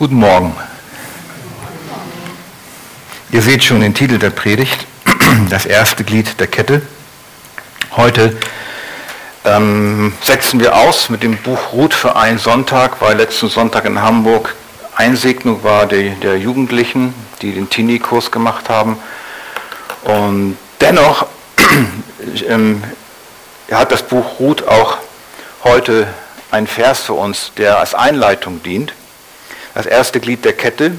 Guten Morgen. Ihr seht schon den Titel der Predigt, das erste Glied der Kette. Heute ähm, setzen wir aus mit dem Buch Ruth für einen Sonntag, weil letzten Sonntag in Hamburg Einsegnung war der, der Jugendlichen, die den Teenie-Kurs gemacht haben. Und dennoch ähm, hat das Buch Ruth auch heute einen Vers für uns, der als Einleitung dient das erste Glied der Kette.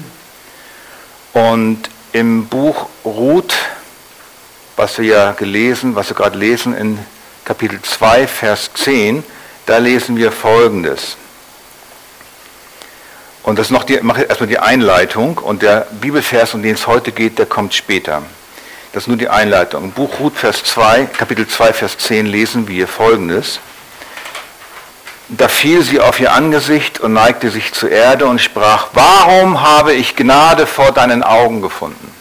Und im Buch Ruth, was wir ja gelesen, was wir gerade lesen in Kapitel 2, Vers 10, da lesen wir Folgendes. Und das noch die, mache erstmal die Einleitung und der Bibelvers, um den es heute geht, der kommt später. Das ist nur die Einleitung. Buch Ruth, Vers 2, Kapitel 2, Vers 10 lesen wir Folgendes. Da fiel sie auf ihr Angesicht und neigte sich zur Erde und sprach, warum habe ich Gnade vor deinen Augen gefunden?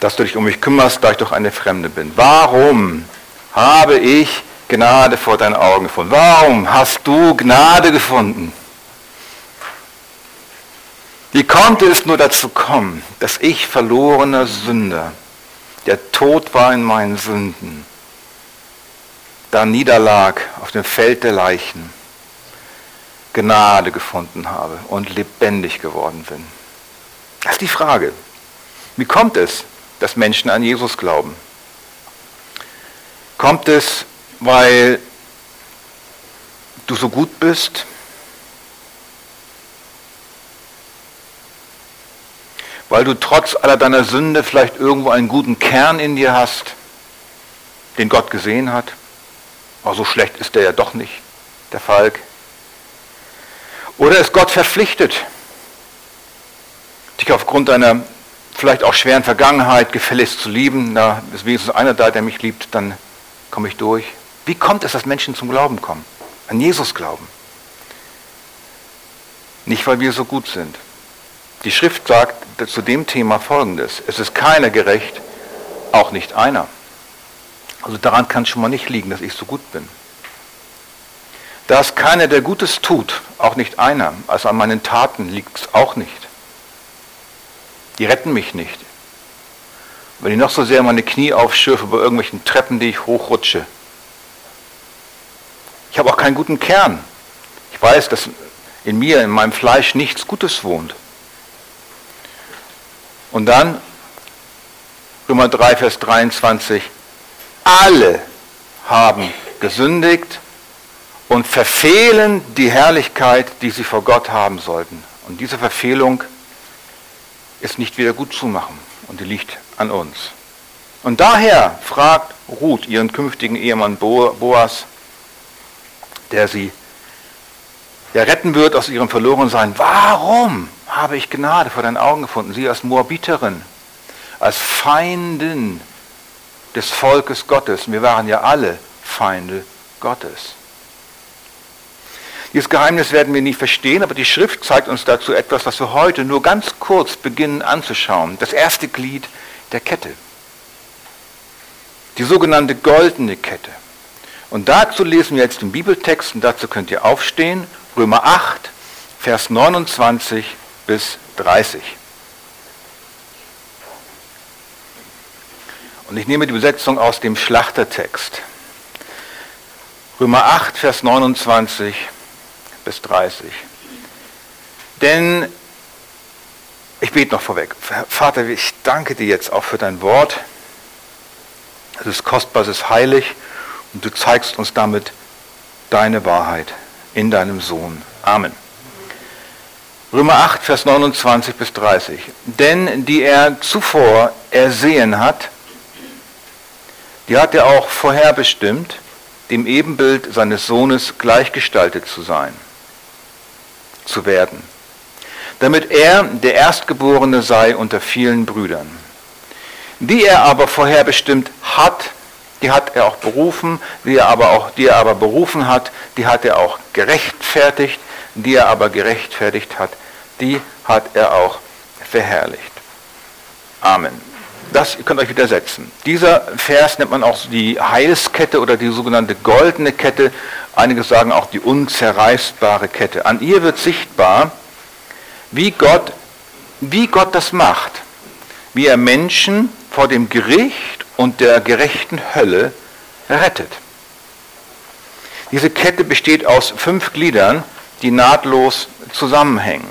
Dass du dich um mich kümmerst, da ich doch eine Fremde bin. Warum habe ich Gnade vor deinen Augen gefunden? Warum hast du Gnade gefunden? Wie konnte es nur dazu kommen, dass ich verlorener Sünder, der tot war in meinen Sünden, da niederlag auf dem Feld der Leichen, Gnade gefunden habe und lebendig geworden bin. Das ist die Frage. Wie kommt es, dass Menschen an Jesus glauben? Kommt es, weil du so gut bist? Weil du trotz aller deiner Sünde vielleicht irgendwo einen guten Kern in dir hast, den Gott gesehen hat? Aber so schlecht ist der ja doch nicht, der Falk. Oder ist Gott verpflichtet, dich aufgrund deiner vielleicht auch schweren Vergangenheit gefälligst zu lieben? Na, ist wenigstens einer da, der mich liebt, dann komme ich durch. Wie kommt es, dass Menschen zum Glauben kommen? An Jesus glauben. Nicht, weil wir so gut sind. Die Schrift sagt zu dem Thema Folgendes. Es ist keiner gerecht, auch nicht einer. Also daran kann es schon mal nicht liegen, dass ich so gut bin. Da es keiner, der Gutes tut, auch nicht einer, also an meinen Taten liegt es auch nicht. Die retten mich nicht. Wenn ich noch so sehr meine Knie aufschürfe bei irgendwelchen Treppen, die ich hochrutsche. Ich habe auch keinen guten Kern. Ich weiß, dass in mir, in meinem Fleisch nichts Gutes wohnt. Und dann, Römer 3, Vers 23, alle haben gesündigt und verfehlen die Herrlichkeit, die sie vor Gott haben sollten. Und diese Verfehlung ist nicht wieder gut zu machen und die liegt an uns. Und daher fragt Ruth ihren künftigen Ehemann Boas, der sie ja retten wird aus ihrem Verlorensein, warum habe ich Gnade vor deinen Augen gefunden? Sie als Moabiterin, als Feindin des Volkes Gottes. Wir waren ja alle Feinde Gottes. Dieses Geheimnis werden wir nie verstehen, aber die Schrift zeigt uns dazu etwas, was wir heute nur ganz kurz beginnen anzuschauen. Das erste Glied der Kette. Die sogenannte goldene Kette. Und dazu lesen wir jetzt den Bibeltext und dazu könnt ihr aufstehen. Römer 8, Vers 29 bis 30. Und ich nehme die Übersetzung aus dem Schlachtertext. Römer 8, Vers 29 bis 30. Denn, ich bete noch vorweg, Vater, ich danke dir jetzt auch für dein Wort. Es ist kostbar, es ist heilig und du zeigst uns damit deine Wahrheit in deinem Sohn. Amen. Römer 8, Vers 29 bis 30. Denn die er zuvor ersehen hat, die hat er auch vorherbestimmt, dem Ebenbild seines Sohnes gleichgestaltet zu sein, zu werden, damit er der Erstgeborene sei unter vielen Brüdern. Die er aber vorherbestimmt hat, die hat er auch berufen, die er aber auch, die er aber berufen hat, die hat er auch gerechtfertigt, die er aber gerechtfertigt hat, die hat er auch verherrlicht. Amen. Das ihr könnt euch widersetzen. Dieser Vers nennt man auch die Heilskette oder die sogenannte goldene Kette. Einige sagen auch die unzerreißbare Kette. An ihr wird sichtbar, wie Gott, wie Gott das macht, wie er Menschen vor dem Gericht und der gerechten Hölle rettet. Diese Kette besteht aus fünf Gliedern, die nahtlos zusammenhängen.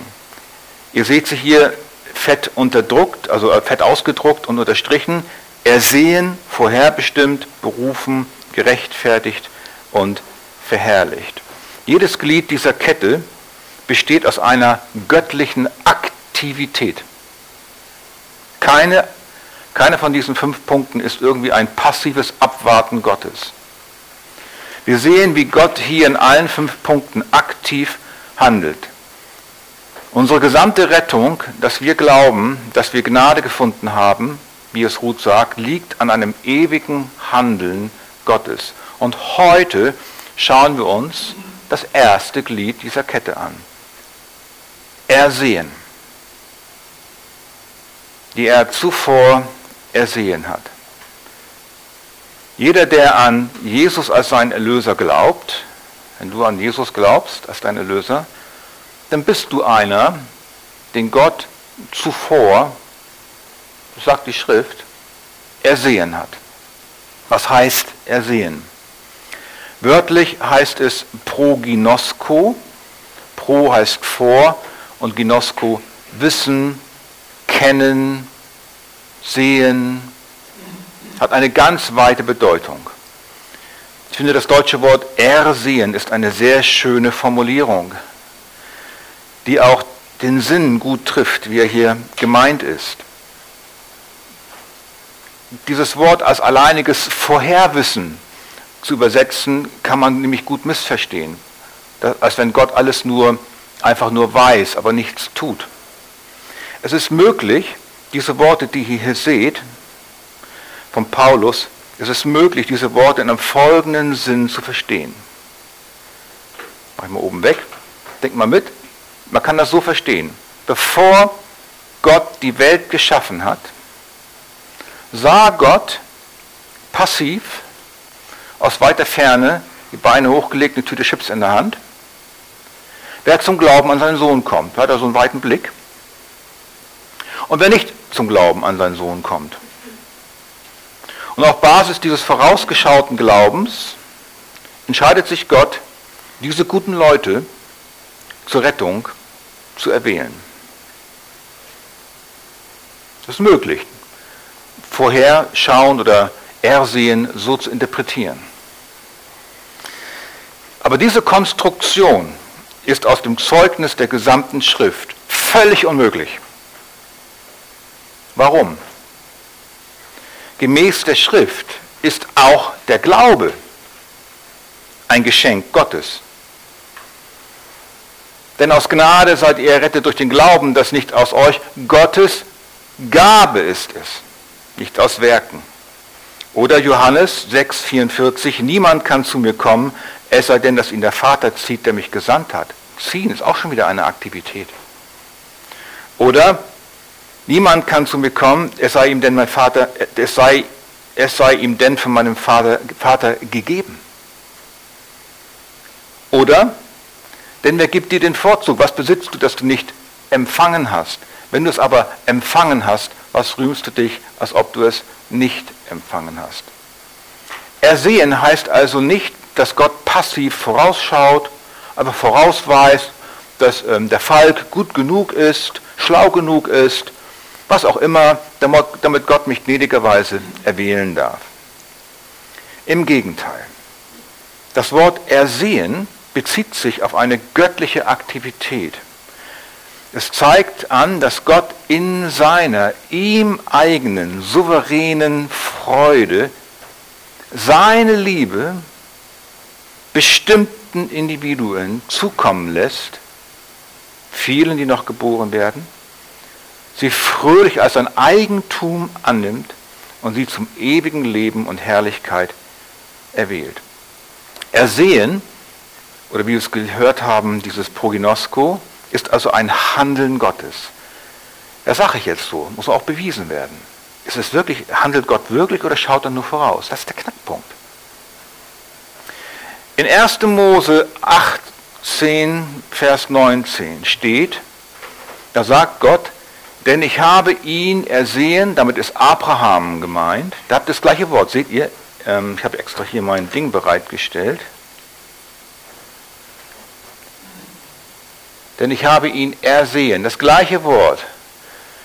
Ihr seht sie hier fett unterdruckt, also äh, fett ausgedruckt und unterstrichen, ersehen, vorherbestimmt, berufen, gerechtfertigt und verherrlicht. Jedes Glied dieser Kette besteht aus einer göttlichen Aktivität. Keine, keine von diesen fünf Punkten ist irgendwie ein passives Abwarten Gottes. Wir sehen, wie Gott hier in allen fünf Punkten aktiv handelt. Unsere gesamte Rettung, dass wir glauben, dass wir Gnade gefunden haben, wie es Ruth sagt, liegt an einem ewigen Handeln Gottes. Und heute schauen wir uns das erste Glied dieser Kette an. Ersehen, die er zuvor ersehen hat. Jeder, der an Jesus als seinen Erlöser glaubt, wenn du an Jesus glaubst als dein Erlöser, dann bist du einer, den Gott zuvor, sagt die Schrift, ersehen hat. Was heißt ersehen? Wörtlich heißt es proginosko. Pro heißt vor und ginosko wissen, kennen, sehen, hat eine ganz weite Bedeutung. Ich finde, das deutsche Wort ersehen ist eine sehr schöne Formulierung die auch den Sinn gut trifft, wie er hier gemeint ist. Dieses Wort als alleiniges Vorherwissen zu übersetzen, kann man nämlich gut missverstehen. als wenn Gott alles nur einfach nur weiß, aber nichts tut. Es ist möglich, diese Worte, die ihr hier seht, von Paulus, es ist möglich, diese Worte in einem folgenden Sinn zu verstehen. Mach ich mal oben weg. Denkt mal mit. Man kann das so verstehen. Bevor Gott die Welt geschaffen hat, sah Gott passiv aus weiter Ferne, die Beine hochgelegt, eine Tüte Chips in der Hand, wer zum Glauben an seinen Sohn kommt. Hat er so einen weiten Blick. Und wer nicht zum Glauben an seinen Sohn kommt. Und auf Basis dieses vorausgeschauten Glaubens entscheidet sich Gott, diese guten Leute zur Rettung zu erwählen. Das ist möglich, vorherschauen oder ersehen so zu interpretieren. Aber diese Konstruktion ist aus dem Zeugnis der gesamten Schrift völlig unmöglich. Warum? Gemäß der Schrift ist auch der Glaube ein Geschenk Gottes. Denn aus Gnade seid ihr errettet durch den Glauben, das nicht aus euch, Gottes Gabe ist es, nicht aus Werken. Oder Johannes 6,44, niemand kann zu mir kommen, es sei denn, dass ihn der Vater zieht, der mich gesandt hat. Ziehen ist auch schon wieder eine Aktivität. Oder niemand kann zu mir kommen, es sei ihm denn mein Vater, es sei, es sei ihm denn von meinem Vater, Vater gegeben. Oder denn wer gibt dir den Vorzug? Was besitzt du, das du nicht empfangen hast? Wenn du es aber empfangen hast, was rühmst du dich, als ob du es nicht empfangen hast? Ersehen heißt also nicht, dass Gott passiv vorausschaut, aber vorausweist, dass ähm, der Falk gut genug ist, schlau genug ist, was auch immer, damit Gott mich gnädigerweise erwählen darf. Im Gegenteil. Das Wort ersehen bezieht sich auf eine göttliche Aktivität. Es zeigt an, dass Gott in seiner ihm eigenen souveränen Freude seine Liebe bestimmten Individuen zukommen lässt, vielen, die noch geboren werden, sie fröhlich als ein Eigentum annimmt und sie zum ewigen Leben und Herrlichkeit erwählt. Ersehen oder wie wir es gehört haben, dieses Proginosko, ist also ein Handeln Gottes. Das sage ich jetzt so, muss auch bewiesen werden. Ist es wirklich, handelt Gott wirklich oder schaut er nur voraus? Das ist der Knackpunkt. In 1. Mose 18, Vers 19 steht, da sagt Gott, denn ich habe ihn ersehen, damit ist Abraham gemeint. Da habt ihr das gleiche Wort, seht ihr? Ähm, ich habe extra hier mein Ding bereitgestellt. Denn ich habe ihn ersehen. Das gleiche Wort.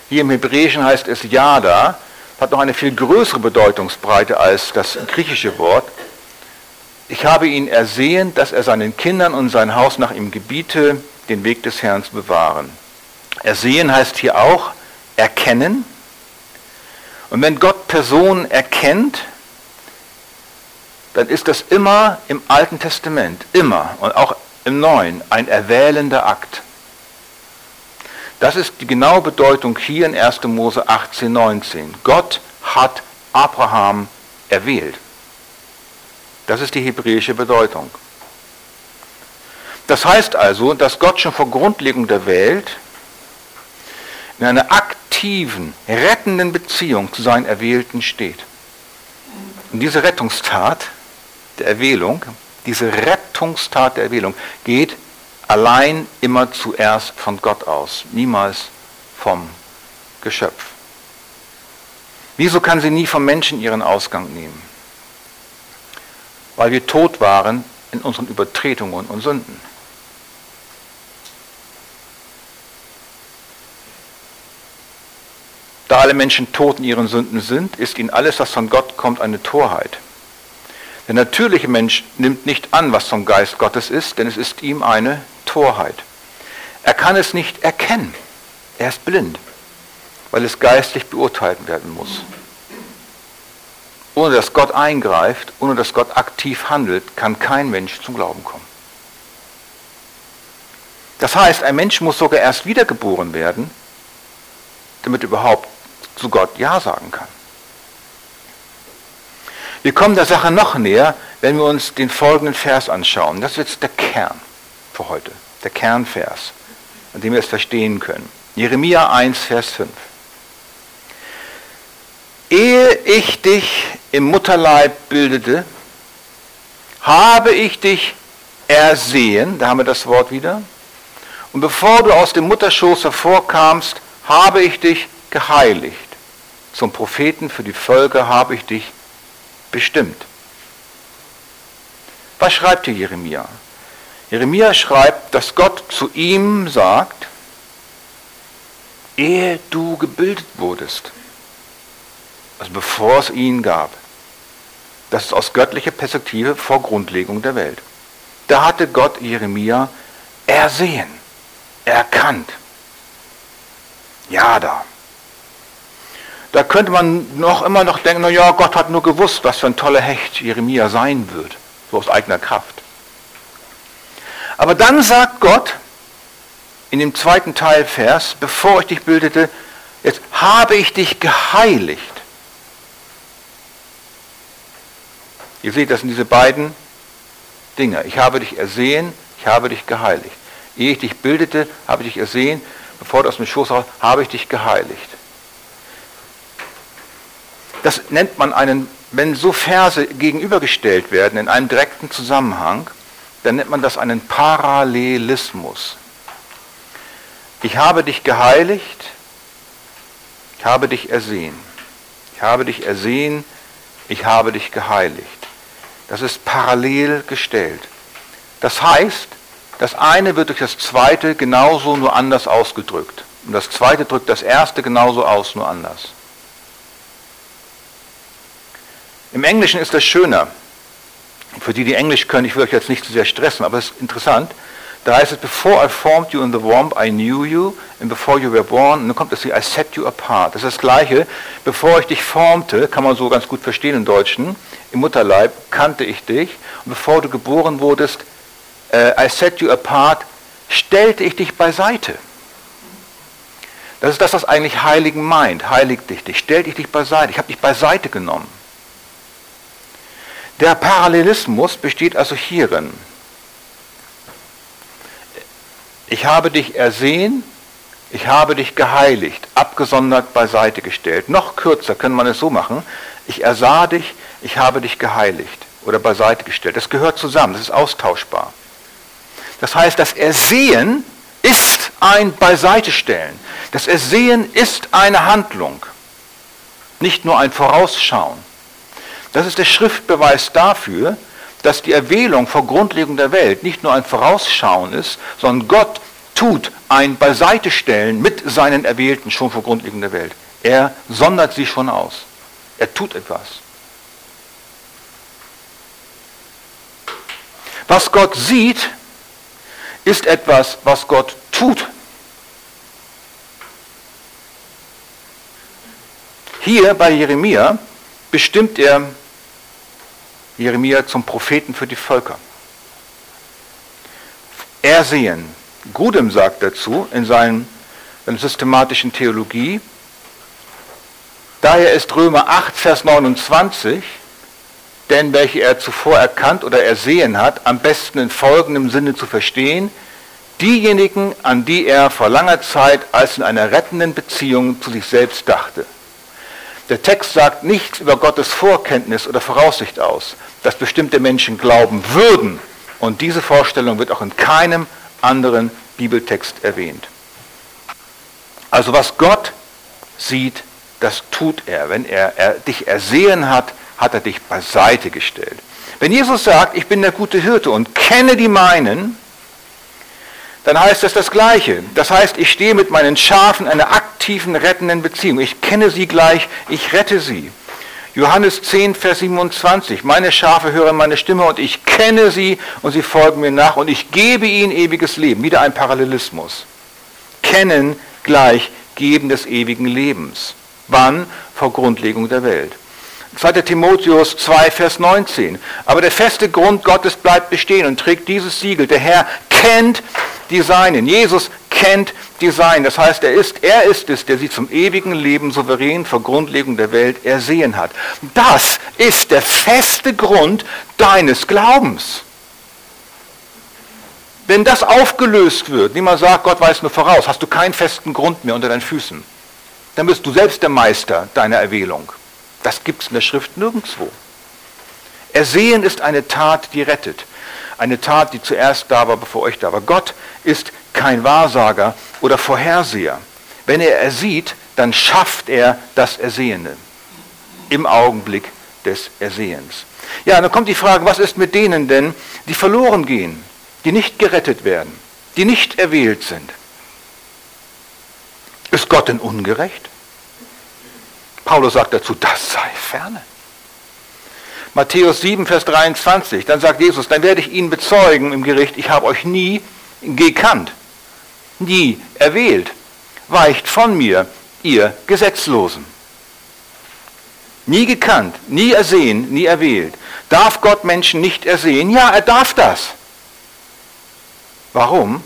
Hier im Hebräischen heißt es Yada, hat noch eine viel größere Bedeutungsbreite als das griechische Wort. Ich habe ihn ersehen, dass er seinen Kindern und sein Haus nach ihm gebiete, den Weg des Herrn zu bewahren. Ersehen heißt hier auch erkennen. Und wenn Gott Personen erkennt, dann ist das immer im Alten Testament, immer und auch im Neuen ein erwählender Akt. Das ist die genaue Bedeutung hier in 1. Mose 18, 19. Gott hat Abraham erwählt. Das ist die hebräische Bedeutung. Das heißt also, dass Gott schon vor Grundlegung der Welt in einer aktiven, rettenden Beziehung zu seinen Erwählten steht. Und diese Rettungstat der Erwählung, diese Rettungstat der Erwählung geht allein immer zuerst von Gott aus, niemals vom Geschöpf. Wieso kann sie nie vom Menschen ihren Ausgang nehmen? Weil wir tot waren in unseren Übertretungen und Sünden. Da alle Menschen tot in ihren Sünden sind, ist ihnen alles, was von Gott kommt, eine Torheit. Der natürliche Mensch nimmt nicht an, was vom Geist Gottes ist, denn es ist ihm eine Torheit. Er kann es nicht erkennen. Er ist blind, weil es geistlich beurteilt werden muss. Ohne dass Gott eingreift, ohne dass Gott aktiv handelt, kann kein Mensch zum Glauben kommen. Das heißt, ein Mensch muss sogar erst wiedergeboren werden, damit überhaupt zu Gott Ja sagen kann. Wir kommen der Sache noch näher, wenn wir uns den folgenden Vers anschauen. Das ist jetzt der Kern für heute, der Kernvers, an dem wir es verstehen können. Jeremia 1, Vers 5. Ehe ich dich im Mutterleib bildete, habe ich dich ersehen, da haben wir das Wort wieder, und bevor du aus dem Mutterschoß hervorkamst, habe ich dich geheiligt. Zum Propheten für die Völker habe ich dich bestimmt. Was schreibt hier Jeremia? Jeremia schreibt, dass Gott zu ihm sagt, ehe du gebildet wurdest, also bevor es ihn gab, das ist aus göttlicher Perspektive vor Grundlegung der Welt. Da hatte Gott Jeremia ersehen, erkannt. Ja, da. Da könnte man noch immer noch denken, na ja, Gott hat nur gewusst, was für ein toller Hecht Jeremia sein wird, so aus eigener Kraft. Aber dann sagt Gott in dem zweiten Teilvers, bevor ich dich bildete, jetzt habe ich dich geheiligt. Ihr seht, das sind diese beiden Dinge. Ich habe dich ersehen, ich habe dich geheiligt. Ehe ich dich bildete, habe ich dich ersehen, bevor du aus dem Schoß raus, habe ich dich geheiligt. Das nennt man einen, wenn so Verse gegenübergestellt werden in einem direkten Zusammenhang, dann nennt man das einen Parallelismus. Ich habe dich geheiligt, ich habe dich ersehen. Ich habe dich ersehen, ich habe dich geheiligt. Das ist parallel gestellt. Das heißt, das eine wird durch das zweite genauso nur anders ausgedrückt. Und das zweite drückt das erste genauso aus, nur anders. Im Englischen ist das schöner. Für die, die Englisch können, ich will euch jetzt nicht zu sehr stressen, aber es ist interessant. Da heißt es, before I formed you in the womb, I knew you, and before you were born, und dann kommt es hier, I set you apart. Das ist das Gleiche, bevor ich dich formte, kann man so ganz gut verstehen im Deutschen, im Mutterleib kannte ich dich, und bevor du geboren wurdest, uh, I set you apart, stellte ich dich beiseite. Das ist das, was eigentlich Heiligen meint. Heiligt dich, dich, stellte ich dich beiseite. Ich habe dich beiseite genommen. Der Parallelismus besteht also hierin. Ich habe dich ersehen, Ich habe dich geheiligt, abgesondert beiseite gestellt. Noch kürzer kann man es so machen. Ich ersah dich, ich habe dich geheiligt oder beiseite gestellt. Das gehört zusammen, das ist austauschbar. Das heißt, das Ersehen ist ein Beiseitestellen. Das Ersehen ist eine Handlung, nicht nur ein Vorausschauen. Das ist der Schriftbeweis dafür, dass die Erwählung vor Grundlegung der Welt nicht nur ein Vorausschauen ist, sondern Gott tut ein Beiseitestellen mit seinen Erwählten schon vor Grundlegung der Welt. Er sondert sie schon aus. Er tut etwas. Was Gott sieht, ist etwas, was Gott tut. Hier bei Jeremia bestimmt er Jeremia zum Propheten für die Völker. Ersehen. Gudem sagt dazu in seiner systematischen Theologie, daher ist Römer 8, Vers 29, denn welche er zuvor erkannt oder ersehen hat, am besten in folgendem Sinne zu verstehen, diejenigen, an die er vor langer Zeit als in einer rettenden Beziehung zu sich selbst dachte. Der Text sagt nichts über Gottes Vorkenntnis oder Voraussicht aus, dass bestimmte Menschen glauben würden. Und diese Vorstellung wird auch in keinem anderen Bibeltext erwähnt. Also was Gott sieht, das tut er. Wenn er, er dich ersehen hat, hat er dich beiseite gestellt. Wenn Jesus sagt, ich bin der gute Hirte und kenne die meinen, dann heißt das das Gleiche. Das heißt, ich stehe mit meinen Schafen in einer aktiven, rettenden Beziehung. Ich kenne sie gleich, ich rette sie. Johannes 10, Vers 27. Meine Schafe hören meine Stimme und ich kenne sie und sie folgen mir nach und ich gebe ihnen ewiges Leben. Wieder ein Parallelismus. Kennen gleich Geben des ewigen Lebens. Wann? Vor Grundlegung der Welt. 2. Timotheus 2, Vers 19. Aber der feste Grund Gottes bleibt bestehen und trägt dieses Siegel. Der Herr kennt die Seinen. Jesus kennt die Seinen. Das heißt, er ist, er ist es, der sie zum ewigen Leben souverän vor Grundlegung der Welt ersehen hat. Das ist der feste Grund deines Glaubens. Wenn das aufgelöst wird, niemand sagt, Gott weiß nur voraus, hast du keinen festen Grund mehr unter deinen Füßen. Dann bist du selbst der Meister deiner Erwählung. Das gibt es in der Schrift nirgendwo. Ersehen ist eine Tat, die rettet. Eine Tat, die zuerst da war, bevor euch da war. Gott ist kein Wahrsager oder Vorherseher. Wenn er ersieht, dann schafft er das Ersehene im Augenblick des Ersehens. Ja, dann kommt die Frage, was ist mit denen denn, die verloren gehen, die nicht gerettet werden, die nicht erwählt sind? Ist Gott denn ungerecht? Paulus sagt dazu, das sei ferne. Matthäus 7, Vers 23, dann sagt Jesus, dann werde ich Ihnen bezeugen im Gericht, ich habe euch nie gekannt, nie erwählt. Weicht von mir, ihr Gesetzlosen. Nie gekannt, nie ersehen, nie erwählt. Darf Gott Menschen nicht ersehen? Ja, er darf das. Warum?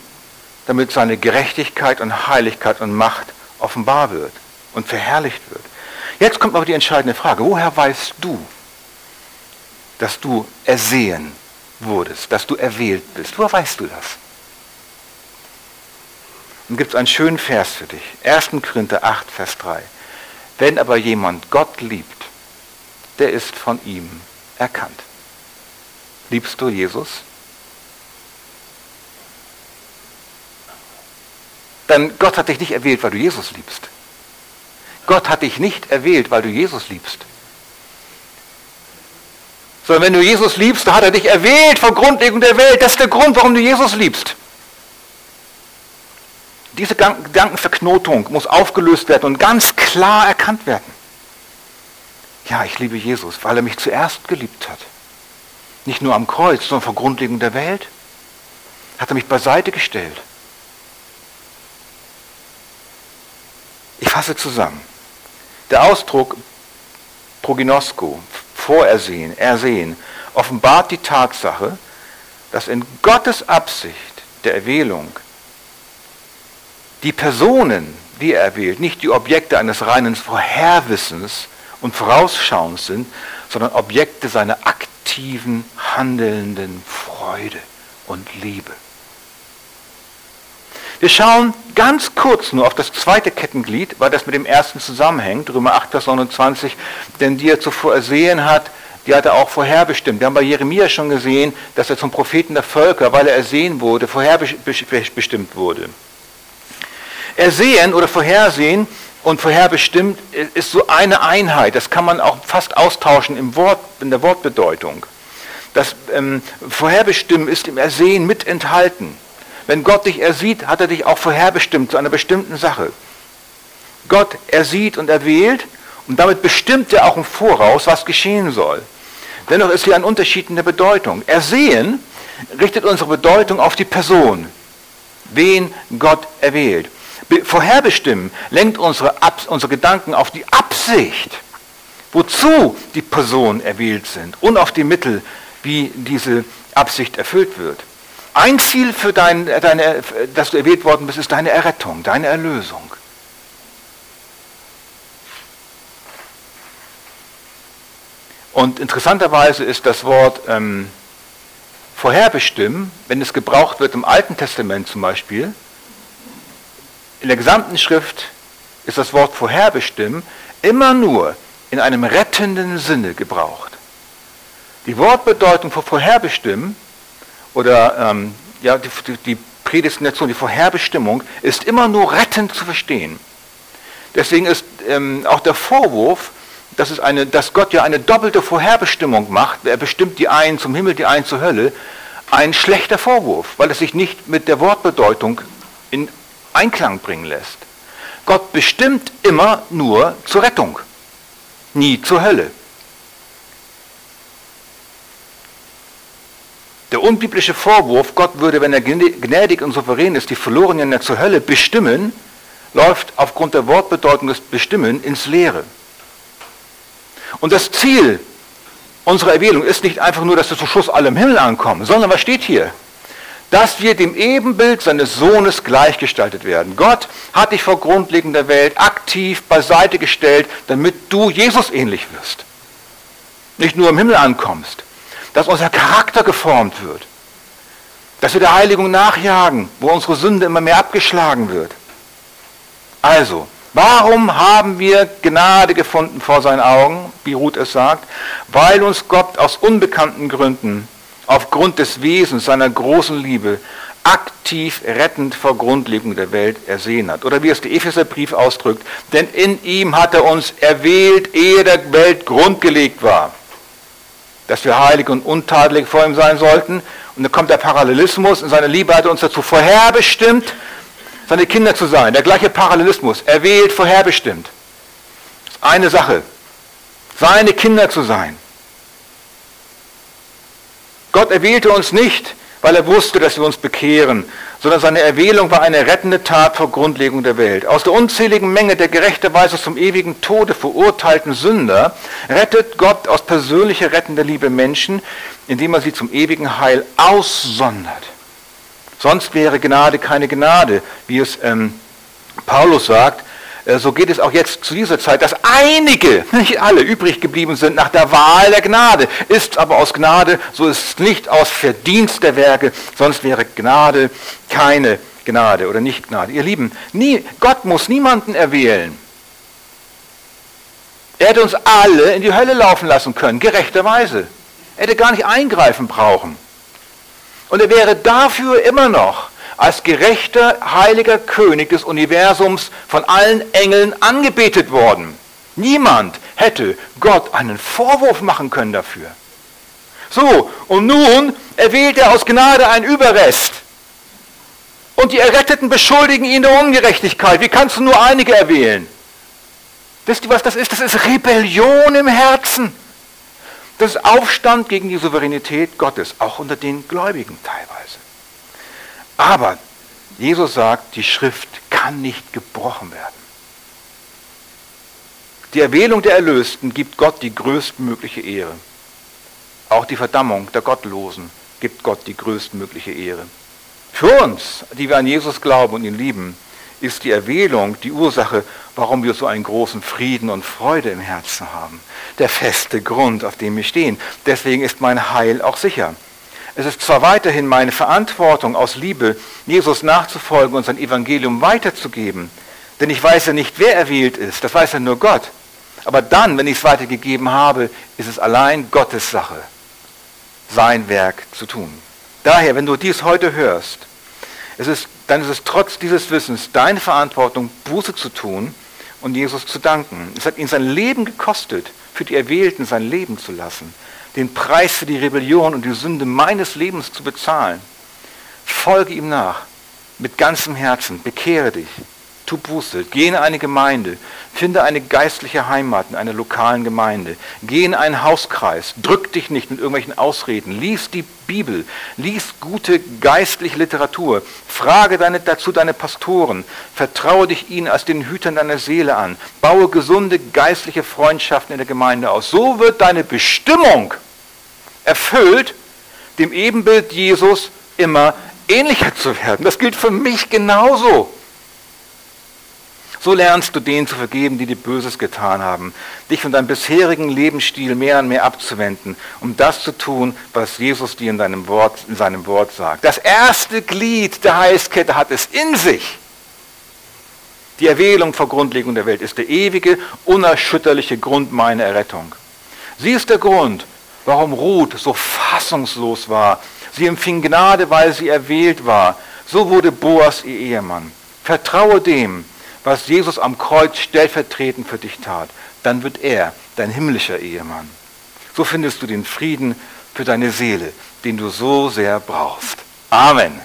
Damit seine Gerechtigkeit und Heiligkeit und Macht offenbar wird und verherrlicht wird. Jetzt kommt aber die entscheidende Frage. Woher weißt du, dass du ersehen wurdest, dass du erwählt bist? Woher weißt du das? Und gibt es einen schönen Vers für dich. 1. Korinther 8, Vers 3. Wenn aber jemand Gott liebt, der ist von ihm erkannt. Liebst du Jesus? Dann Gott hat dich nicht erwählt, weil du Jesus liebst. Gott hat dich nicht erwählt, weil du Jesus liebst. Sondern wenn du Jesus liebst, dann hat er dich erwählt vor Grundlegung der Welt. Das ist der Grund, warum du Jesus liebst. Diese Gedankenverknotung muss aufgelöst werden und ganz klar erkannt werden. Ja, ich liebe Jesus, weil er mich zuerst geliebt hat. Nicht nur am Kreuz, sondern vor Grundlegung der Welt. Hat er mich beiseite gestellt. Ich fasse zusammen. Der Ausdruck proginosko, vorersehen, ersehen, offenbart die Tatsache, dass in Gottes Absicht der Erwählung die Personen, die er erwählt, nicht die Objekte eines reinen Vorherwissens und Vorausschauens sind, sondern Objekte seiner aktiven, handelnden Freude und Liebe. Wir schauen ganz kurz nur auf das zweite Kettenglied, weil das mit dem ersten zusammenhängt, Römer 8, Vers 29, denn die er zuvor ersehen hat, die hat er auch vorherbestimmt. Wir haben bei Jeremia schon gesehen, dass er zum Propheten der Völker, weil er ersehen wurde, vorherbestimmt wurde. Ersehen oder Vorhersehen und vorherbestimmt ist so eine Einheit. Das kann man auch fast austauschen im Wort, in der Wortbedeutung. Das ähm, Vorherbestimmen ist im Ersehen mit enthalten. Wenn Gott dich ersieht, hat er dich auch vorherbestimmt zu einer bestimmten Sache. Gott ersieht und erwählt und damit bestimmt er auch im Voraus, was geschehen soll. Dennoch ist hier ein Unterschied in der Bedeutung. Ersehen richtet unsere Bedeutung auf die Person, wen Gott erwählt. Vorherbestimmen lenkt unsere, unsere Gedanken auf die Absicht, wozu die Personen erwählt sind und auf die Mittel, wie diese Absicht erfüllt wird. Ein Ziel für dein, deine, dass du erwählt worden bist, ist deine Errettung, deine Erlösung. Und interessanterweise ist das Wort ähm, vorherbestimmen, wenn es gebraucht wird im Alten Testament zum Beispiel, in der gesamten Schrift ist das Wort vorherbestimmen immer nur in einem rettenden Sinne gebraucht. Die Wortbedeutung für vorherbestimmen oder ähm, ja, die, die Prädestination, die Vorherbestimmung ist immer nur rettend zu verstehen. Deswegen ist ähm, auch der Vorwurf, dass, es eine, dass Gott ja eine doppelte Vorherbestimmung macht, er bestimmt die einen zum Himmel, die einen zur Hölle, ein schlechter Vorwurf, weil es sich nicht mit der Wortbedeutung in Einklang bringen lässt. Gott bestimmt immer nur zur Rettung, nie zur Hölle. Unbiblische Vorwurf, Gott würde, wenn er gnädig und souverän ist, die Verlorenen zur Hölle bestimmen, läuft aufgrund der Wortbedeutung des Bestimmen ins Leere. Und das Ziel unserer Erwählung ist nicht einfach nur, dass wir zum Schluss alle im Himmel ankommen, sondern was steht hier? Dass wir dem Ebenbild seines Sohnes gleichgestaltet werden. Gott hat dich vor Grundlegung der Welt aktiv beiseite gestellt, damit du Jesus ähnlich wirst. Nicht nur im Himmel ankommst. Dass unser Charakter geformt wird. Dass wir der Heiligung nachjagen, wo unsere Sünde immer mehr abgeschlagen wird. Also, Warum haben wir Gnade gefunden vor seinen Augen, wie Ruth es sagt? Weil uns Gott aus unbekannten Gründen, aufgrund des Wesens seiner großen Liebe, aktiv rettend vor Grundlegung der Welt ersehen hat. Oder wie es der Epheserbrief ausdrückt, denn in ihm hat er uns erwählt, ehe der Welt grundgelegt war. Dass wir heilig und untadelig vor ihm sein sollten. Und dann kommt der Parallelismus und seine Liebe hat uns dazu vorherbestimmt, seine Kinder zu sein. Der gleiche Parallelismus. Erwählt, vorherbestimmt. Das ist eine Sache. Seine Kinder zu sein. Gott erwählte uns nicht, weil er wusste, dass wir uns bekehren, sondern seine Erwählung war eine rettende Tat vor Grundlegung der Welt. Aus der unzähligen Menge der gerechterweise zum ewigen Tode verurteilten Sünder rettet Gott aus persönlicher rettender Liebe Menschen, indem er sie zum ewigen Heil aussondert. Sonst wäre Gnade keine Gnade, wie es ähm, Paulus sagt. Äh, so geht es auch jetzt zu dieser Zeit, dass einige, nicht alle, übrig geblieben sind nach der Wahl der Gnade. Ist aber aus Gnade, so ist es nicht aus Verdienst der Werke, sonst wäre Gnade keine Gnade oder nicht Gnade. Ihr Lieben, nie, Gott muss niemanden erwählen. Er hätte uns alle in die Hölle laufen lassen können, gerechterweise. Er hätte gar nicht eingreifen brauchen. Und er wäre dafür immer noch als gerechter, heiliger König des Universums von allen Engeln angebetet worden. Niemand hätte Gott einen Vorwurf machen können dafür. So, und nun erwählt er aus Gnade einen Überrest. Und die Erretteten beschuldigen ihn der Ungerechtigkeit. Wie kannst du nur einige erwählen? Wisst ihr, was das ist? Das ist Rebellion im Herzen. Das ist Aufstand gegen die Souveränität Gottes, auch unter den Gläubigen teilweise. Aber Jesus sagt, die Schrift kann nicht gebrochen werden. Die Erwählung der Erlösten gibt Gott die größtmögliche Ehre. Auch die Verdammung der Gottlosen gibt Gott die größtmögliche Ehre. Für uns, die wir an Jesus glauben und ihn lieben, ist die Erwählung die Ursache, warum wir so einen großen Frieden und Freude im Herzen haben. Der feste Grund, auf dem wir stehen. Deswegen ist mein Heil auch sicher. Es ist zwar weiterhin meine Verantwortung aus Liebe, Jesus nachzufolgen und sein Evangelium weiterzugeben, denn ich weiß ja nicht, wer erwählt ist, das weiß ja nur Gott. Aber dann, wenn ich es weitergegeben habe, ist es allein Gottes Sache, sein Werk zu tun. Daher, wenn du dies heute hörst, es ist, dann ist es trotz dieses Wissens deine Verantwortung, Buße zu tun und Jesus zu danken. Es hat ihn sein Leben gekostet, für die Erwählten sein Leben zu lassen, den Preis für die Rebellion und die Sünde meines Lebens zu bezahlen. Folge ihm nach, mit ganzem Herzen, bekehre dich, tu Buße, geh in eine Gemeinde, finde eine geistliche Heimat in einer lokalen Gemeinde, geh in einen Hauskreis, drück dich nicht mit irgendwelchen Ausreden, lies die Bibel, lies gute geistliche Literatur, frage deine, dazu deine Pastoren, vertraue dich ihnen als den Hütern deiner Seele an, baue gesunde geistliche Freundschaften in der Gemeinde aus. So wird deine Bestimmung erfüllt, dem Ebenbild Jesus immer ähnlicher zu werden. Das gilt für mich genauso. So lernst du denen zu vergeben, die dir Böses getan haben, dich von deinem bisherigen Lebensstil mehr und mehr abzuwenden, um das zu tun, was Jesus dir in, deinem Wort, in seinem Wort sagt. Das erste Glied der Heißkette hat es in sich. Die Erwählung vor Grundlegung der Welt ist der ewige, unerschütterliche Grund meiner Errettung. Sie ist der Grund, warum Ruth so fassungslos war. Sie empfing Gnade, weil sie erwählt war. So wurde Boas ihr Ehemann. Vertraue dem, was Jesus am Kreuz stellvertretend für dich tat, dann wird er dein himmlischer Ehemann. So findest du den Frieden für deine Seele, den du so sehr brauchst. Amen.